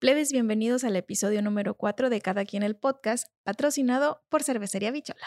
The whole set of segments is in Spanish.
Plebes, bienvenidos al episodio número 4 de Cada quien el podcast, patrocinado por Cervecería Bichola.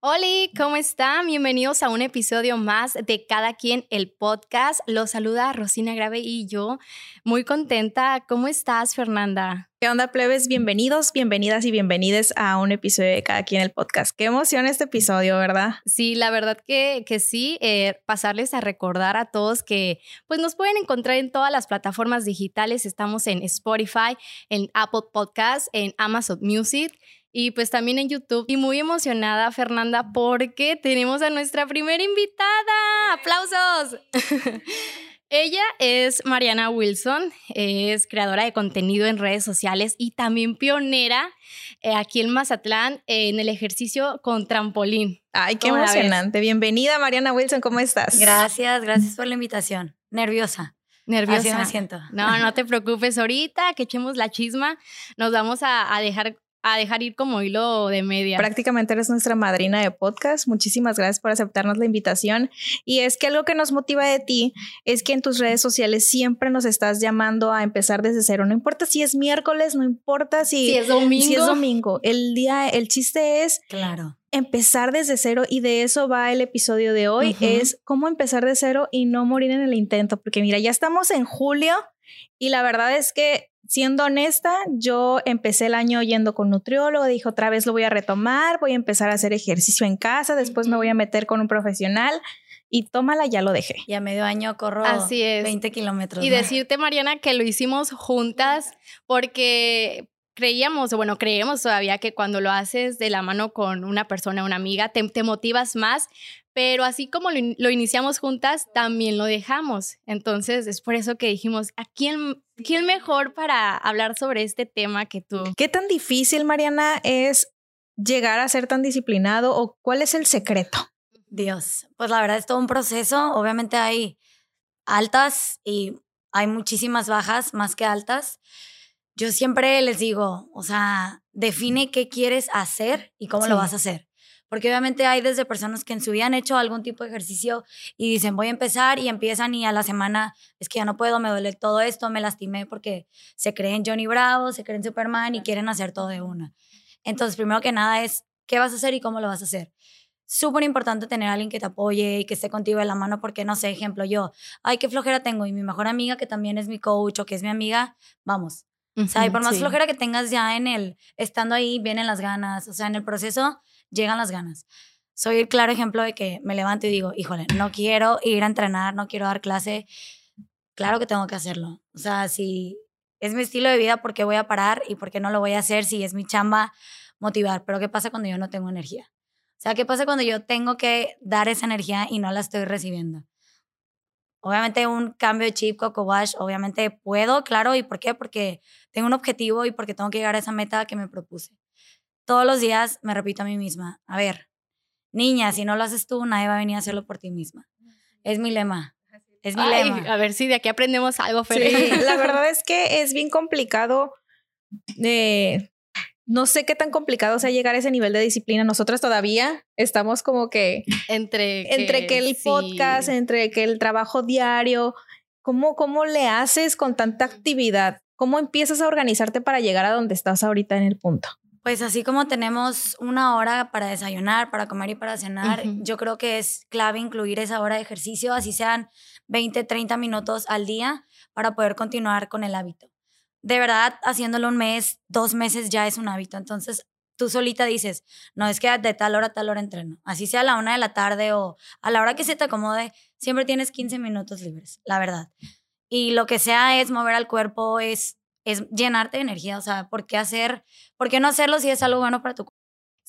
Hola, ¿cómo están? Bienvenidos a un episodio más de Cada quien el podcast. Los saluda Rosina Grave y yo. Muy contenta. ¿Cómo estás, Fernanda? ¿Qué onda, plebes? Bienvenidos, bienvenidas y bienvenides a un episodio de Cada quien el podcast. Qué emoción este episodio, ¿verdad? Sí, la verdad que, que sí, eh, pasarles a recordar a todos que pues nos pueden encontrar en todas las plataformas digitales. Estamos en Spotify, en Apple Podcasts, en Amazon Music y pues también en YouTube. Y muy emocionada, Fernanda, porque tenemos a nuestra primera invitada. ¡Aplausos! Ella es Mariana Wilson, es creadora de contenido en redes sociales y también pionera eh, aquí en Mazatlán en el ejercicio con trampolín. Ay, qué emocionante. Bienvenida, Mariana Wilson, ¿cómo estás? Gracias, gracias por la invitación. Nerviosa. Nerviosa. Así me siento. No, no te preocupes. Ahorita que echemos la chisma, nos vamos a, a dejar a dejar ir como hilo de media. Prácticamente eres nuestra madrina de podcast. Muchísimas gracias por aceptarnos la invitación. Y es que algo que nos motiva de ti es que en tus redes sociales siempre nos estás llamando a empezar desde cero. No importa si es miércoles, no importa si, Si es domingo. si es domingo. El día, el chiste es Claro. empezar desde cero y de eso va el episodio de hoy. Es cómo empezar de cero y no morir en el intento. Porque mira, ya estamos en julio y la verdad es que siendo honesta, yo empecé el año yendo con nutriólogo, dije otra vez lo voy a retomar, voy a empezar a hacer ejercicio en casa, después me voy a meter con un profesional y tómala, ya lo dejé. Y a medio año corro Así es. 20 kilómetros. Y ¿no? decirte, Mariana, que lo hicimos juntas porque creíamos, o bueno, creemos todavía que cuando lo haces de la mano con una persona, una amiga, te, te motivas más, pero así como lo, in- lo iniciamos juntas, también lo dejamos. Entonces, es por eso que dijimos, ¿a quién, quién mejor para hablar sobre este tema que tú? ¿Qué tan difícil, Mariana, es llegar a ser tan disciplinado o cuál es el secreto? Dios, pues la verdad es todo un proceso. Obviamente hay altas y hay muchísimas bajas, más que altas. Yo siempre les digo, o sea, define qué quieres hacer y cómo Sí. lo vas a hacer. Porque obviamente hay desde personas que en su vida han hecho algún tipo de ejercicio y dicen, voy a empezar y empiezan y a la semana es que ya no puedo, me duele todo esto, me lastimé porque se creen Johnny Bravo, se creen Superman y quieren hacer todo de una. Entonces, primero que nada es, ¿qué vas a hacer y cómo lo vas a hacer? Súper importante tener a alguien que te apoye y que esté contigo de la mano porque, no sé, ejemplo, yo, ay, qué flojera tengo y mi mejor amiga que también es mi coach o que es mi amiga, vamos. O sea, y por más Sí. flojera que tengas ya en el, estando ahí, vienen las ganas. O sea, en el proceso llegan las ganas. Soy el claro ejemplo de que me levanto y digo, híjole, no quiero ir a entrenar, no quiero dar clase. Claro que tengo que hacerlo. O sea, si es mi estilo de vida, ¿por qué voy a parar y por qué no lo voy a hacer si es mi chamba motivar? Pero ¿qué pasa cuando yo no tengo energía? O sea, ¿qué pasa cuando yo tengo que dar esa energía y no la estoy recibiendo? Obviamente un cambio de chip, Coco Wash, obviamente puedo, claro. ¿Y por qué? Porque tengo un objetivo y porque tengo que llegar a esa meta que me propuse. Todos los días me repito a mí misma, a ver, niña, si no lo haces tú, nadie va a venir a hacerlo por ti misma. Es mi lema. Es mi Ay, lema. a ver si de aquí aprendemos algo, Fer. Sí, la verdad es que es bien complicado. eh, no sé qué tan complicado sea llegar a ese nivel de disciplina. Nosotros todavía estamos como que entre entre que el sí. podcast, entre que el trabajo diario, ¿cómo, ¿cómo le haces con tanta actividad? ¿Cómo empiezas a organizarte para llegar a donde estás ahorita en el punto? Pues así como tenemos una hora para desayunar, para comer y para cenar, yo creo que es clave incluir esa hora de ejercicio, así sean 20, 30 minutos al día, para poder continuar con el hábito. De verdad, haciéndolo un mes, dos meses ya es un hábito. Entonces, tú solita dices, no es que de tal hora a tal hora entreno. Así sea a la una de la tarde o a la hora que se te acomode, siempre tienes 15 minutos libres, la verdad. Y lo que sea es mover al cuerpo, es, es llenarte de energía. O sea, ¿por qué hacer, por qué no hacerlo si es algo bueno para tu cuerpo?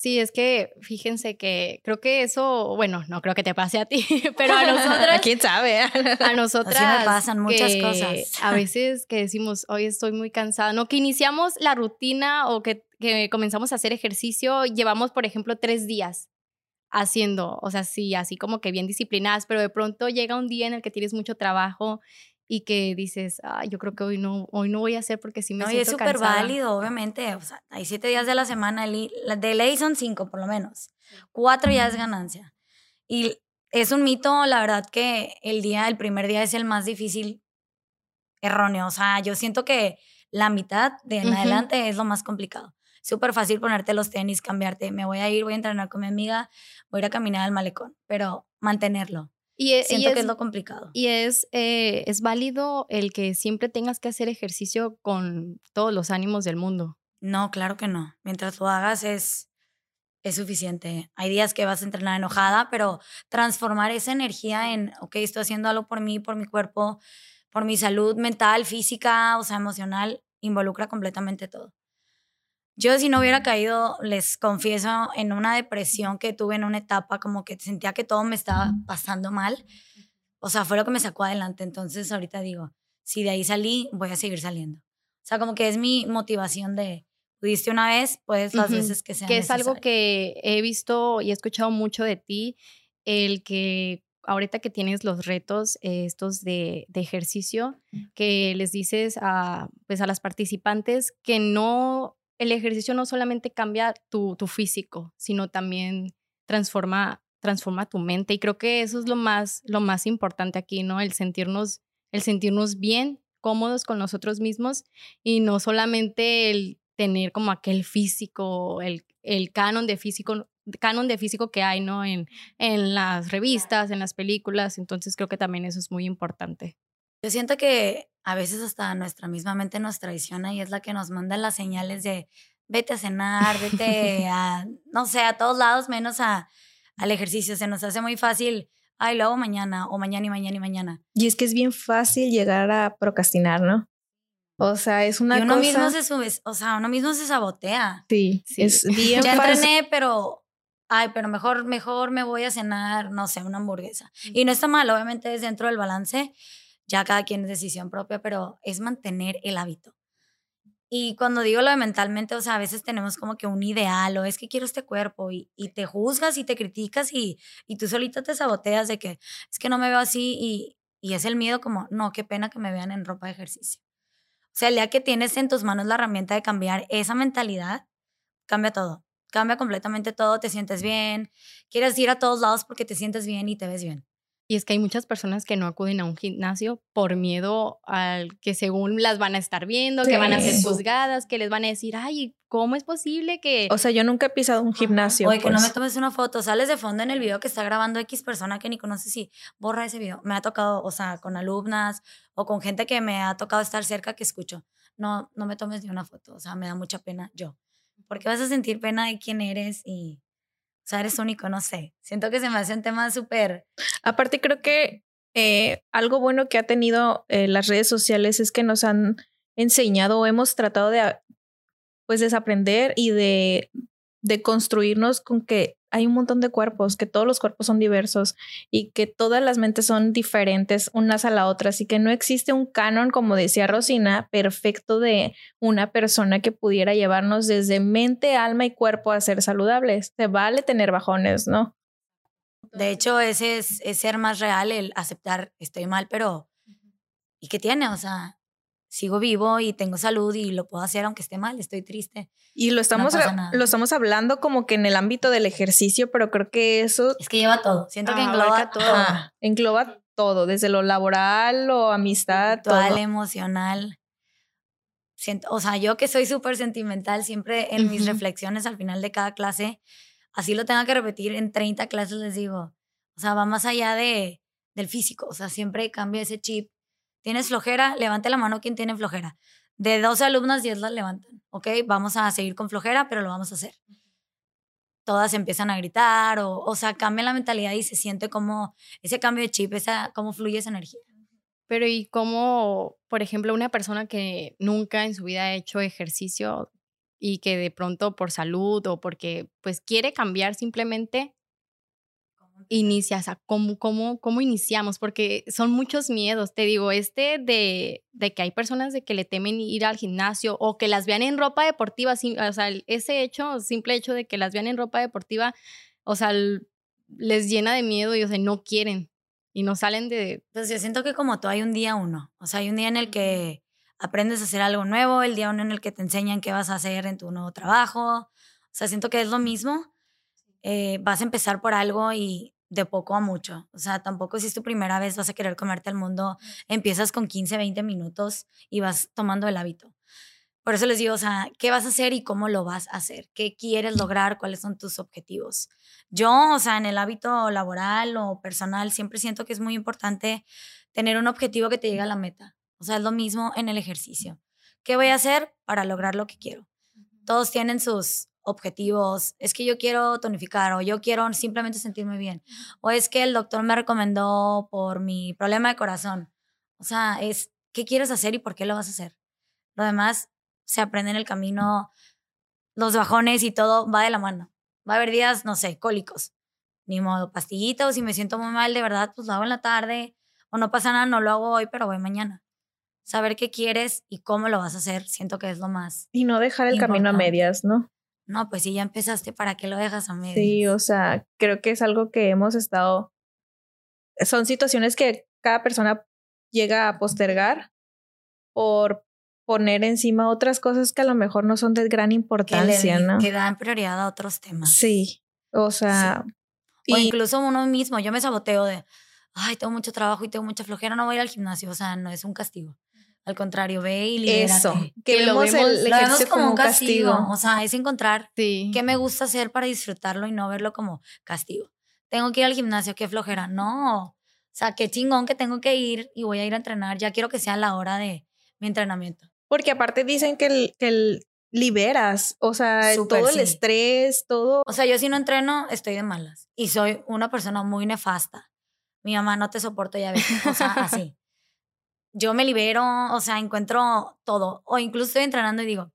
Sí, es que fíjense que creo que eso, bueno, no creo que te pase a ti, pero a nosotras. ¿Quién sabe? a nosotras. Así me pasan muchas que cosas. A veces que decimos, hoy estoy muy cansada, no, que iniciamos la rutina o que, que comenzamos a hacer ejercicio, llevamos, por ejemplo, tres días haciendo, o sea, sí, así como que bien disciplinadas, pero de pronto llega un día en el que tienes mucho trabajo y que dices, ah, yo creo que hoy no, hoy no voy a hacer porque sí me No, y siento es súper cansada". válido, obviamente. O sea, hay siete días de la semana. De ley son cinco, por lo menos. Cuatro ya es ganancia. Y es un mito, la verdad, que el día, el primer día es el más difícil, erróneo. O sea, yo siento que la mitad de en Ujú. adelante es lo más complicado. Súper fácil ponerte los tenis, cambiarte. Me voy a ir, voy a entrenar con mi amiga, voy a ir a caminar al malecón. Pero mantenerlo. Y, e- y Siento es, que es lo complicado. y es, eh, es válido el que siempre tengas que hacer ejercicio con todos los ánimos del mundo. No, claro que no. Mientras lo hagas es, es suficiente. Hay días que vas a entrenar enojada, pero transformar esa energía en, ok, estoy haciendo algo por mí, por mi cuerpo, por mi salud mental, física, o sea, emocional, involucra completamente todo. Yo si no hubiera caído, les confieso, en una depresión que tuve en una etapa, como que sentía que todo me estaba pasando mal. O sea, fue lo que me sacó adelante. Entonces ahorita digo, si de ahí salí, voy a seguir saliendo. O sea, como que es mi motivación de, pudiste una vez, puedes las Ujú. veces que sea que es algo necesario. que he visto y he escuchado mucho de ti, el que ahorita que tienes los retos eh, estos de, de ejercicio, que les dices a, pues a las participantes que no, el ejercicio no solamente cambia tu, tu físico, sino también transforma, transforma tu mente. Y creo que eso es lo más, lo más importante aquí, ¿no? El sentirnos, el sentirnos bien, cómodos con nosotros mismos y no solamente el tener como aquel físico, el, el canon de físico, canon de físico que hay, ¿no? En, en las revistas, en las películas. Entonces creo que también eso es muy importante. Yo siento que a veces hasta nuestra misma mente nos traiciona y es la que nos manda las señales de vete a cenar, vete a, no sé, a todos lados menos a, al ejercicio. Se nos hace muy fácil, ay, lo hago mañana o mañana y mañana y mañana. Y es que es bien fácil llegar a procrastinar, ¿no? O sea, es una y uno cosa... mismo se sube, o sea, uno mismo se sabotea. Sí, Sí. es bien Ya fácil. entrené, pero ay, pero mejor, mejor me voy a cenar, no sé, una hamburguesa. Y no está mal, obviamente es dentro del balance, ya cada quien es decisión propia, pero es mantener el hábito. Y cuando digo lo de mentalmente, o sea, a veces tenemos como que un ideal o es que quiero este cuerpo y, y te juzgas y te criticas y, y tú solita te saboteas de que es que no me veo así y, y es el miedo como, no, qué pena que me vean en ropa de ejercicio. O sea, el día que tienes en tus manos la herramienta de cambiar esa mentalidad, cambia todo. Cambia completamente todo, te sientes bien, quieres ir a todos lados porque te sientes bien y te ves bien. Y es que hay muchas personas que no acuden a un gimnasio por miedo al que según las van a estar viendo, que van a ser juzgadas, que les van a decir, ay, ¿cómo es posible que... O sea, yo nunca he pisado un gimnasio. Oye, que no pues. me tomes una foto, sales de fondo en el video que está grabando X persona que ni conoces y borra ese video. Me ha tocado, o sea, con alumnas o con gente que me ha tocado estar cerca que escucho. No, no me tomes ni una foto, o sea, me da mucha pena yo. Porque vas a sentir pena de quién eres y, sea, eres único, no sé. Siento que se me hace un tema súper Aparte, creo que eh, algo bueno que ha tenido eh, las redes sociales es que nos han enseñado o hemos tratado de pues desaprender y de, de construirnos con que hay un montón de cuerpos, que todos los cuerpos son diversos y que todas las mentes son diferentes unas a la otra, así que no existe un canon, como decía Rosina, perfecto de una persona que pudiera llevarnos desde mente, alma y cuerpo a ser saludables. Se vale tener bajones, ¿no? De hecho, ese es, es ser más real, el aceptar estoy mal, pero ¿y qué tiene? O sea, sigo vivo y tengo salud y lo puedo hacer aunque esté mal, estoy triste. Y lo estamos, nada. lo estamos hablando como que en el ámbito del ejercicio, pero creo que eso Es que lleva todo. Siento que Ah, engloba abarca todo. ajá, engloba todo, desde lo laboral o amistad, todo. Emocional. Siento, o sea, yo que soy súper sentimental, siempre en mis Ujú. reflexiones al final de cada clase, así lo tengo que repetir en 30 clases, les digo. O sea, va más allá de, del físico. O sea, siempre cambia ese chip. ¿Tienes flojera? Levante la mano quien tiene flojera. De 12 alumnas, 10 las levantan. ¿Ok? Vamos a seguir con flojera, pero lo vamos a hacer. Todas empiezan a gritar, o, o sea, cambia la mentalidad y se siente como ese cambio de chip, esa, cómo fluye esa energía. Pero y cómo, por ejemplo, una persona que nunca en su vida ha hecho ejercicio, y que de pronto por salud o porque pues quiere cambiar simplemente inicias, a cómo, cómo, cómo iniciamos, porque son muchos miedos. Te digo, este de, de, que hay personas de que le temen ir al gimnasio o que las vean en ropa deportiva, o sea, ese hecho, simple hecho de que las vean en ropa deportiva, o sea, les llena de miedo y, o sea, no quieren y no salen de... Entonces, pues, yo siento que como tú hay un día uno, o sea, hay un día en el que aprendes a hacer algo nuevo, el día uno en el que te enseñan qué vas a hacer en tu nuevo trabajo, o sea, siento que es lo mismo. Eh, vas a empezar por algo y de poco a mucho. O sea, tampoco si es tu primera vez vas a querer comerte el mundo, empiezas con 15, 20 minutos y vas tomando el hábito. Por eso les digo, o sea, ¿qué vas a hacer y cómo lo vas a hacer? ¿Qué quieres lograr? ¿Cuáles son tus objetivos? Yo, o sea, en el hábito laboral o personal, siempre siento que es muy importante tener un objetivo que te llegue a la meta. O sea, es lo mismo en el ejercicio. ¿Qué voy a hacer para lograr lo que quiero? Todos tienen sus objetivos, es que yo quiero tonificar o yo quiero simplemente sentirme bien, o es que el doctor me recomendó por mi problema de corazón. O sea, es qué quieres hacer y por qué lo vas a hacer. Lo demás se aprende en el camino, los bajones y todo va de la mano. Va a haber días, no sé, cólicos. Ni modo, pastillitos, si me siento muy mal, de verdad, pues lo hago en la tarde, o no pasa nada, no lo hago hoy, pero voy mañana saber qué quieres y cómo lo vas a hacer, siento que es lo más. Y no dejar el camino a medias, ¿no? No, pues si ya empezaste, ¿para qué lo dejas a medio? Sí, o sea, creo que es algo que hemos estado, son situaciones que cada persona llega a postergar por poner encima otras cosas que a lo mejor no son de gran importancia, ¿no? Que dan prioridad a otros temas. Sí, o sea... O incluso uno mismo, yo me saboteo de, ay, tengo mucho trabajo y tengo mucha flojera, no voy a ir al gimnasio, o sea, no es un castigo. Al contrario, ve y libérate. Eso, que, lo vemos, el, como, un castigo. O sea, es encontrar qué me gusta hacer para disfrutarlo y no verlo como castigo. Tengo que ir al gimnasio, qué flojera. No, o sea, qué chingón que tengo que ir y voy a ir a entrenar. Ya quiero que sea la hora de mi entrenamiento. Porque aparte dicen que el, que liberas, o sea, todo el estrés, todo. O sea, yo si no entreno, estoy de malas. Y soy una persona muy nefasta. Mi mamá no te soporto ya ves, o sea, así yo me libero, o sea, encuentro todo. O incluso estoy entrenando y digo,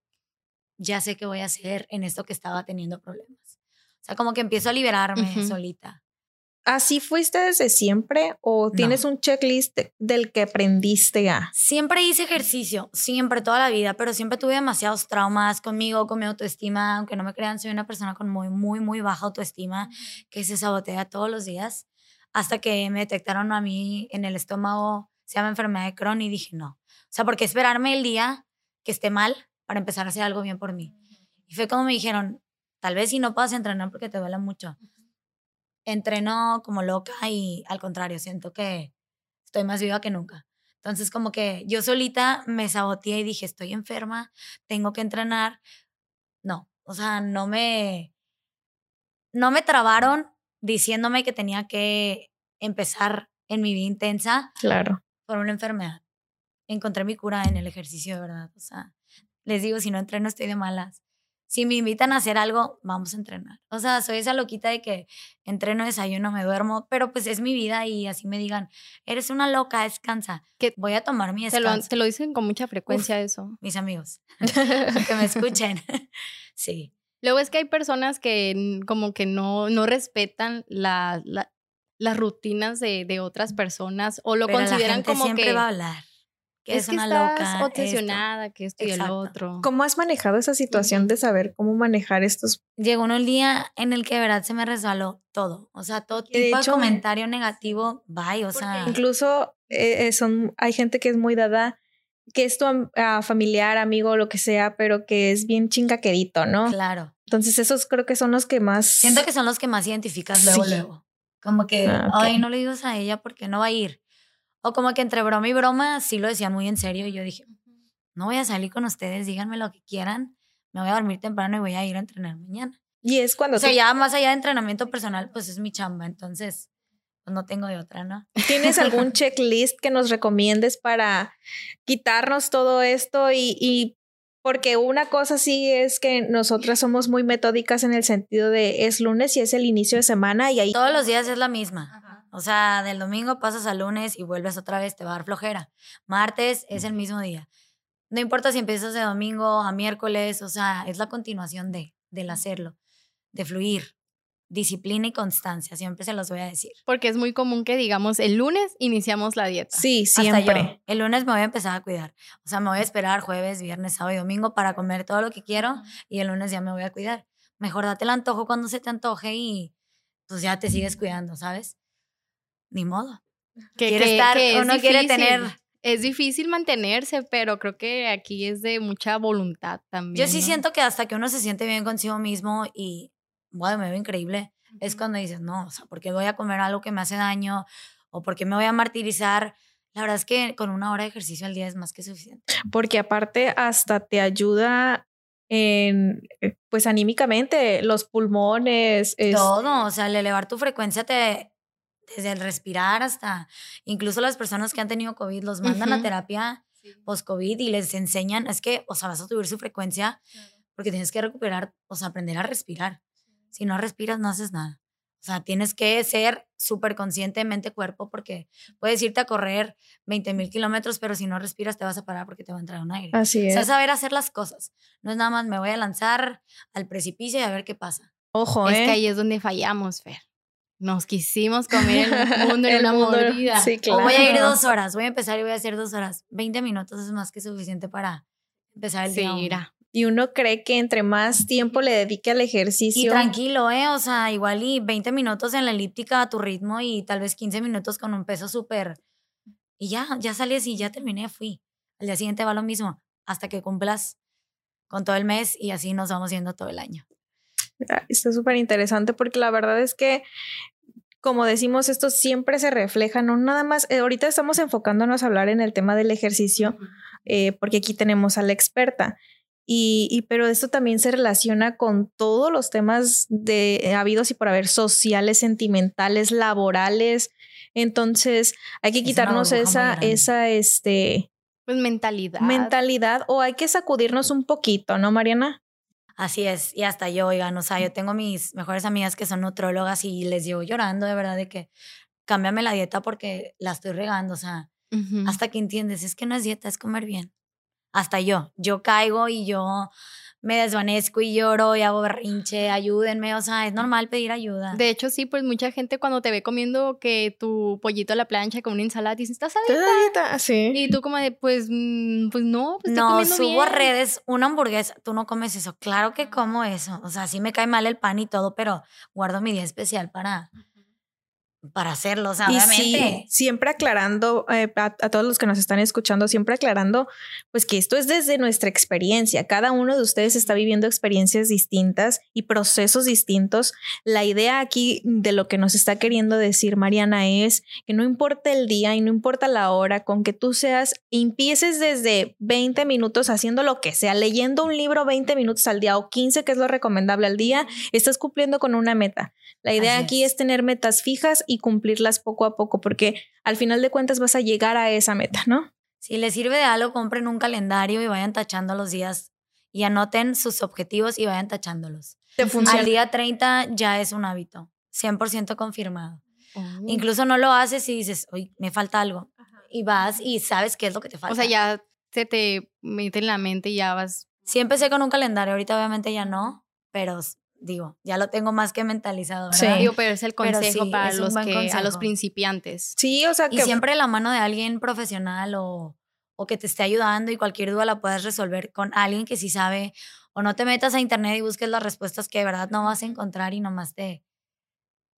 ya sé qué voy a hacer en esto que estaba teniendo problemas. O sea, como que empiezo a liberarme solita. ¿Así fuiste desde siempre o tienes un checklist del que aprendiste a? Siempre hice ejercicio, siempre, toda la vida, pero siempre tuve demasiados traumas conmigo, con mi autoestima. Aunque no me crean, soy una persona con muy, muy, muy baja autoestima que se sabotea todos los días. Hasta que me detectaron a mí en el estómago se llama enfermedad de Crohn y dije no. O sea, ¿por qué esperarme el día que esté mal para empezar a hacer algo bien por mí? Y fue como me dijeron, tal vez si no puedas entrenar porque te duele mucho. Entreno como loca y al contrario, siento que estoy más viva que nunca. Entonces como que yo solita me saboteé y dije, estoy enferma, tengo que entrenar. No, o sea, no me, no me trabaron diciéndome que tenía que empezar en mi vida intensa. Claro por una enfermedad. Encontré mi cura en el ejercicio, de verdad. O sea, les digo, si no entreno estoy de malas. Si me invitan a hacer algo, vamos a entrenar. O sea, soy esa loquita de que entreno, desayuno, me duermo, pero pues es mi vida y así me digan, eres una loca, descansa. Que voy a tomar mi descanso. Te lo, dicen con mucha frecuencia eso. Mis amigos, que me escuchen. sí. Luego es que hay personas que como que no, no respetan la, las rutinas de, de otras personas o lo consideran como siempre que va a hablar que es, una loca, obsesionada, que esto y el otro. ¿Cómo has manejado esa situación de saber cómo manejar estos? Llegó un día en el que de verdad se me resbaló todo, o sea, todo tipo de, comentario negativo, bye, o sea. Incluso eh, son, hay gente que es muy dada, que es tu familiar, amigo, lo que sea, pero que es bien chingaquerito, ¿no? Claro. Entonces esos creo que son los que más... Siento que son los que más identificas luego, luego. Como que, ah, ay, no le digas a ella porque no va a ir. O como que entre broma y broma sí lo decían muy en serio y yo dije, no voy a salir con ustedes, díganme lo que quieran, me voy a dormir temprano y voy a ir a entrenar mañana. Y es cuando... O sea, ya más allá de entrenamiento personal, pues es mi chamba, entonces pues no tengo de otra, ¿no? ¿Tienes algún checklist que nos recomiendes para quitarnos todo esto y, y porque una cosa sí es que nosotras somos muy metódicas en el sentido de es lunes y es el inicio de semana y ahí... Todos los días es la misma. O sea, del domingo pasas al lunes y vuelves otra vez, te va a dar flojera. Martes es el mismo día. No importa si empiezas de domingo a miércoles, o sea, es la continuación de, del hacerlo, de fluir. Disciplina y constancia, siempre se los voy a decir. Porque es muy común que digamos el lunes iniciamos la dieta. Sí, Hasta siempre. yo. El lunes me voy a empezar a cuidar. O sea, me voy a esperar jueves, viernes, sábado y domingo para comer todo lo que quiero y el lunes ya me voy a cuidar. Mejor date el antojo cuando se te antoje y pues ya te sigues cuidando, ¿sabes? Ni modo. Que, Quiere que- estar- que es uno quiere tener- Es difícil mantenerse, pero creo que aquí es de mucha voluntad también. Yo sí ¿no? siento que hasta que uno se siente bien consigo mismo y, wow, me veo increíble, es cuando dices, no, o sea, ¿por qué voy a comer algo que me hace daño? ¿O por qué me voy a martirizar? La verdad es que con una hora de ejercicio al día es más que suficiente. Porque aparte hasta te ayuda en, eh, pues anímicamente, los pulmones. es- Todo, o sea, el elevar tu frecuencia te, desde el respirar hasta, incluso las personas que han tenido COVID los mandan a terapia post-COVID y les enseñan, es que, o sea, vas a subir su frecuencia porque tienes que recuperar, o sea, aprender a respirar. Si no respiras, no haces nada. O sea, tienes que ser súper consciente mente-cuerpo porque puedes irte a correr 20 mil kilómetros, pero si no respiras te vas a parar porque te va a entrar un aire. Así O es. sea, saber hacer las cosas. No es nada más me voy a lanzar al precipicio y a ver qué pasa. Ojo, Es ¿eh? que ahí es donde fallamos, Fer. Nos quisimos comer el mundo en El una mundo- mordida. Sí, O voy a ir Claro. dos horas, voy a empezar y voy a hacer dos horas. 20 minutos es más que suficiente para empezar el Sí, día. uno. Y uno cree que entre más tiempo le dedique al Y ejercicio. tranquilo, ¿eh? O sea, igual y 20 minutos en la elíptica a tu ritmo y tal vez 15 minutos con un peso súper. Y ya, ya sales y ya terminé, fui. Al día siguiente va lo mismo, hasta que cumplas con todo el mes y así nos vamos yendo todo el año. Ah, Está súper interesante porque la verdad es que, como decimos, esto siempre se refleja, no nada más, eh, ahorita estamos enfocándonos a hablar en el tema del ejercicio, eh, porque aquí tenemos a la experta. Y, y- pero esto también se relaciona con todos los temas de eh, habidos y por haber sociales, sentimentales, laborales. Entonces hay que Es quitarnos esa, esa este, Pues mentalidad. mentalidad o hay que sacudirnos un poquito, ¿no, Mariana? Así es, y hasta yo, oigan, o sea, yo tengo mis mejores amigas que son nutrólogas y les llevo llorando de verdad de que cámbiame la dieta porque la estoy regando, o sea, hasta que entiendes, es que no es dieta, es comer bien. Hasta yo, yo caigo y yo me desvanezco y lloro y hago berrinche, ayúdenme, o sea, es normal pedir ayuda. De hecho, sí, pues mucha gente cuando te ve comiendo que tu pollito a la plancha con una ensalada, dice, ¿estás a ¿Te dieta?". da dieta? Sí. Y tú como de, pues, mm, pues no, pues estoy no, comiendo subo a bien". redes una hamburguesa, tú no comes eso, claro que como eso, o sea, sí me cae mal el pan y todo, pero guardo mi día especial para, para hacerlo, o sea, Y sí, siempre aclarando eh, a, a todos los que nos están escuchando, siempre aclarando, pues que esto es desde nuestra experiencia. Cada uno de ustedes está viviendo experiencias distintas y procesos distintos. La idea aquí de lo que nos está queriendo decir Mariana es que no importa el día y no importa la hora, con que tú seas, empieces desde 20 minutos haciendo lo que sea, leyendo un libro 20 minutos al día o 15, que es lo recomendable al día, estás cumpliendo con una meta. La idea Así aquí es. es tener metas fijas y cumplirlas poco a poco, porque al final de cuentas vas a llegar a esa meta, ¿no? Si les sirve de algo, compren un calendario y vayan tachando los días y anoten sus objetivos y vayan tachándolos. Te funciona. Al día 30 ya es un hábito, 100% confirmado. Oh. Incluso no lo haces y dices, oye, me falta algo. Y vas y sabes qué es lo que te falta. O sea, ya se te mete en la mente y ya vas. Sí empecé con un calendario, ahorita obviamente ya no, pero digo, ya lo tengo más que mentalizado, ¿verdad? Sí. Digo, pero es el consejo sí, para los que, a los consejo. principiantes. Sí, o sea Y que siempre de la mano de alguien profesional o, o que te esté ayudando y cualquier duda la puedas resolver con alguien que sí sabe. O no te metas a internet y busques las respuestas que de verdad no vas a encontrar y nomás te...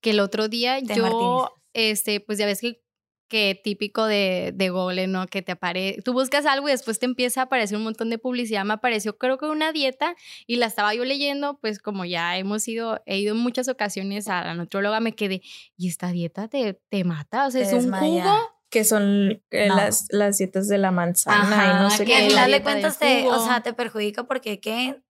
Que el otro día Te yo, martirizas. este, pues ya ves que, que típico de, de Google, ¿no? Que te aparece, tú buscas algo y después te empieza a aparecer un montón de publicidad. Me apareció creo que una dieta y la estaba yo leyendo, pues como ya hemos ido, he ido en muchas ocasiones a la nutróloga, me quedé, ¿y esta dieta te, te mata? O sea, Te es un jugo. que son eh, No. las, las dietas de la manzana y no sé que Que al qué. la final de cuentas te, o sea, te perjudica porque ¿qué?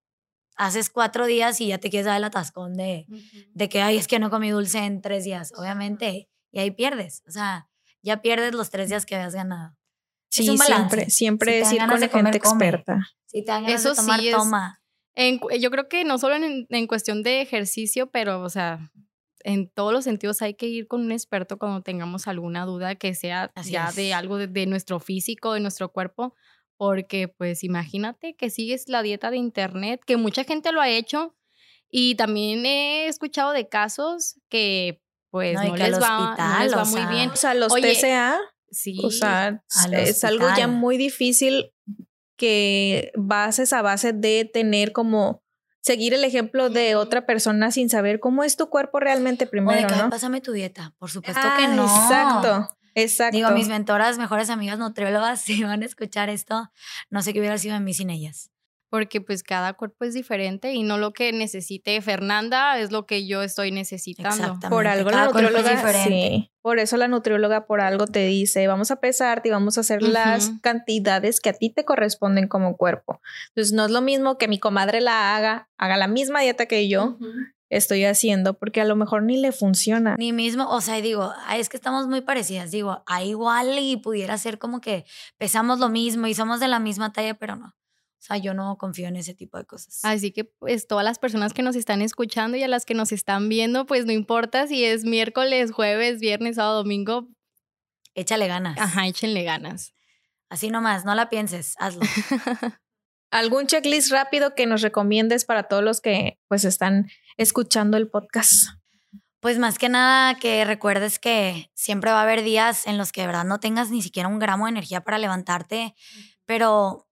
haces cuatro días y ya te quieres dar el atascón de, de que, ay, es que no comí dulce en tres días, obviamente. Y ahí pierdes. O sea, ya pierdes los tres días que habías ganado. Sí, es un siempre, siempre Si es ir ganas con gente come. experta. Si te dan ganas Eso de tomar, sí es- toma. En yo creo que no solo en, en cuestión de ejercicio, pero, o sea, en todos los sentidos hay que ir con un experto cuando tengamos alguna duda que sea Así ya es. de algo de, de nuestro físico, de nuestro cuerpo, porque pues imagínate que sigues la dieta de internet, que mucha gente lo ha hecho y también he escuchado de casos que pues no, les, va, no les, va, muy bien. O sea, los TCA, sí, o sea, es algo ya muy difícil que bases a base de tener como seguir el ejemplo de otra persona sin saber cómo es tu cuerpo realmente primero, ¿no? Pásame tu dieta, por supuesto que no. Exacto. Exacto. Digo, mis mentoras, mejores amigas nutriólogas, si van a escuchar esto, no sé qué hubiera sido de mí sin ellas porque pues cada cuerpo es diferente y no lo que necesite Fernanda es lo que yo estoy necesitando. Por algo la nutrióloga diferente. Por eso la nutrióloga por algo te dice, vamos a pesarte y vamos a hacer las cantidades que a ti te corresponden como cuerpo. Entonces no es lo mismo que mi comadre la haga, haga la misma dieta que yo. Estoy haciendo porque a lo mejor ni le funciona. Ni mismo, o sea, digo, es que estamos muy parecidas. Digo, a igual y pudiera ser como que pesamos lo mismo y somos de la misma talla, pero no. O sea, yo no confío en ese tipo de cosas. Así que pues todas las personas que nos están escuchando y a las que nos están viendo, pues no importa si es miércoles, jueves, viernes, sábado, domingo. Échale ganas. Ajá, échenle ganas. Así nomás, no la pienses, hazlo. ¿Algún checklist rápido que nos recomiendes para todos los que pues están escuchando el podcast? Pues más que nada que recuerdes que siempre va a haber días en los que de verdad no tengas ni siquiera un gramo de energía para levantarte, pero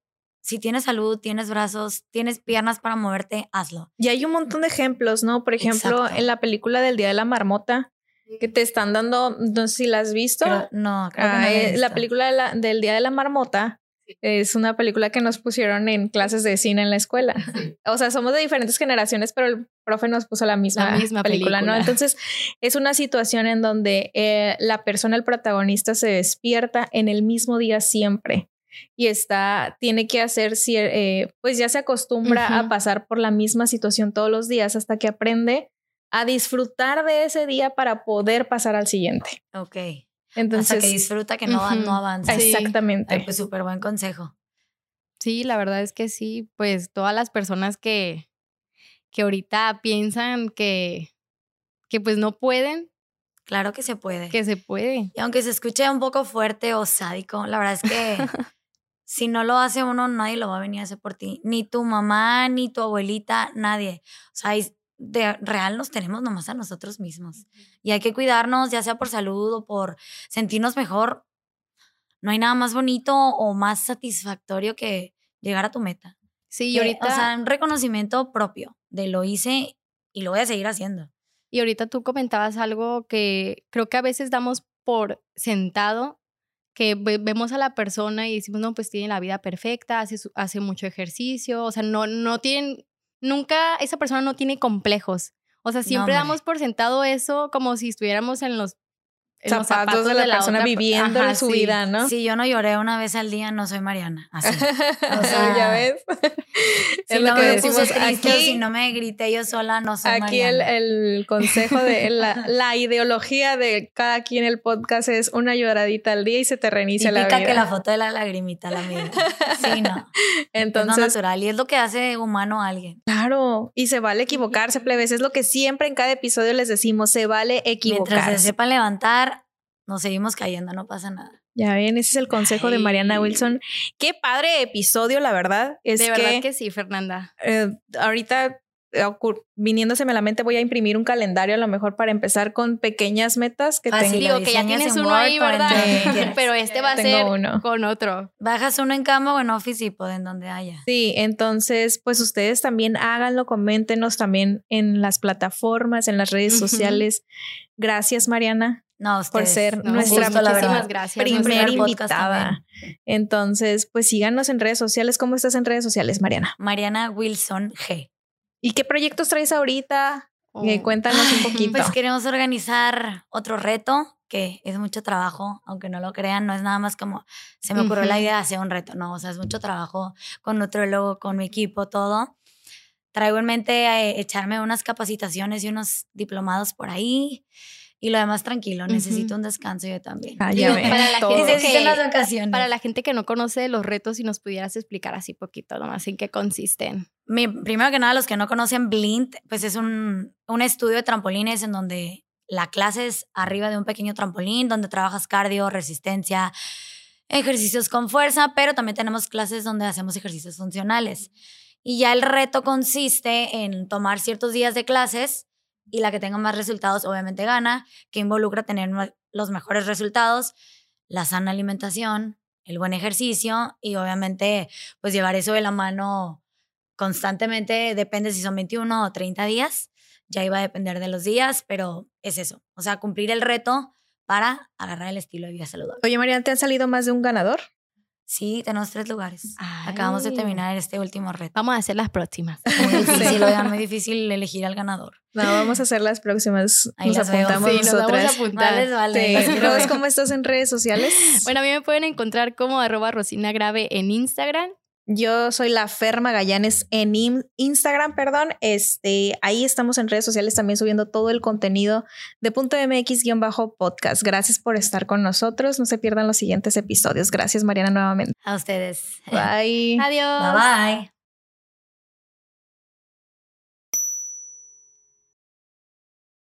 si tienes salud, tienes brazos, tienes piernas para moverte, hazlo. Y hay un montón de ejemplos, ¿no? Por ejemplo, en la película del Día de la Marmota, que te están dando, no sé si la has visto. no, creo que no la, eh, la película del Día de la Marmota es una película que nos pusieron en clases de cine en la escuela. O sea, somos de diferentes generaciones, pero el profe nos puso la misma, película, ¿no? Entonces, es una situación en donde eh, la persona, el protagonista, se despierta en el mismo día siempre y está, tiene que hacer, eh, pues ya se acostumbra a pasar por la misma situación todos los días hasta que aprende a disfrutar de ese día para poder pasar al siguiente. Ok. Entonces, hasta que disfruta que no, no avanza. Exactamente. pues súper buen consejo. Sí, la verdad es que sí, pues todas las personas que, que ahorita piensan que, que pues no pueden, Claro que se puede. Que se puede. Y aunque se escuche un poco fuerte o sádico, la verdad es que si no lo hace uno, nadie lo va a venir a hacer por ti. Ni tu mamá, ni tu abuelita, nadie. O sea, de real nos tenemos nomás a nosotros mismos. Y hay que cuidarnos, ya sea por salud o por sentirnos mejor. No hay nada más bonito o más satisfactorio que llegar a tu meta. Sí, y ahorita. O sea, un reconocimiento propio de lo hice y lo voy a seguir haciendo. Y ahorita tú comentabas algo que creo que a veces damos por sentado que vemos a la persona y decimos, no, pues tiene la vida perfecta, hace, hace mucho ejercicio, o sea, no, no tienen, nunca, esa persona no tiene complejos. O sea, siempre damos por sentado eso como si estuviéramos en los zapatos, de la, persona viviendo su vida, ¿no? Si yo no lloré una vez al día, no soy Mariana. Así. O sea, ya ves. Si no me puse triste si no me grité yo sola, no soy aquí Mariana. Aquí el, el, consejo de la, la, ideología de cada quien el podcast es una lloradita al día y se te reinicia la vida. que la foto de la lagrimita la mía. Sí, no. Entonces. Es natural y es lo que hace humano a alguien. Claro. Y se vale equivocarse, plebes. Es lo que siempre en cada episodio les decimos. Se vale equivocarse. Mientras se sepan levantar, nos seguimos cayendo, no pasa nada. Ya ven, ese es el consejo de Mariana Wilson. Qué padre episodio, la verdad. Es de verdad que sí, Fernanda. Eh, ahorita viniéndoseme a la mente voy a imprimir un calendario a lo mejor para empezar con pequeñas metas que tengo. Digo que ya tienes uno ahí, ¿verdad? Pero este va a ser con otro. Bajas uno en Canva o en Office y pueden donde haya. Sí, entonces pues ustedes también háganlo, coméntenos también en las plataformas, en las redes sociales. Gracias, Mariana. No, por ser nuestra gracias, primera invitada. Entonces, pues síganos en redes sociales. ¿Cómo estás en redes sociales, Mariana? Mariana Wilson G. ¿Y qué proyectos traes ahorita? Eh, oh. cuéntanos un poquito. Pues queremos organizar otro reto, que es mucho trabajo, aunque no lo crean, no es nada más como se me ocurrió la idea de hacer un reto, no, o sea, es mucho trabajo con nutriólogo, con mi equipo, todo. Traigo en mente eh, echarme unas capacitaciones y unos diplomados por ahí y lo demás tranquilo. Necesito un descanso yo también. Ah, ya para, la gente que, las para la gente que no conoce los retos, si nos pudieras explicar así poquito nomás en qué consisten. Mi, primero que nada, los que no conocen Blind, pues es un, un estudio de trampolines en donde la clase es arriba de un pequeño trampolín, donde trabajas cardio, resistencia, ejercicios con fuerza, pero también tenemos clases donde hacemos ejercicios funcionales. Y ya el reto consiste en tomar ciertos días de clases y la que tenga más resultados obviamente gana, que involucra tener los mejores resultados, la sana alimentación, el buen ejercicio y obviamente pues llevar eso de la mano constantemente, depende si son 21 o 30 días, ya iba a depender de los días, pero es eso, o sea, cumplir el reto para agarrar el estilo de vida saludable. Oye, María, ¿te han salido más de un ganador? Sí, tenemos tres lugares. Acabamos de terminar este último reto. Vamos a hacer las próximas. Muy difícil, oigan, muy difícil elegir al ganador. No, vamos a hacer las próximas. Ahí nos las apuntamos Sí, nos vamos a nosotras. apuntar. Vale, vale. Sí. Ros, ¿cómo estás en redes sociales? Bueno, a mí me pueden encontrar como arroba Rosina Grave en Instagram. Yo soy la Ferma Gallanes en in- Instagram, perdón. Este, ahí estamos en redes sociales también subiendo todo el contenido de punto MX-podcast. Gracias por estar con nosotros. No se pierdan los siguientes episodios. Gracias, Mariana, nuevamente. A ustedes. Bye. Adiós. Bye bye.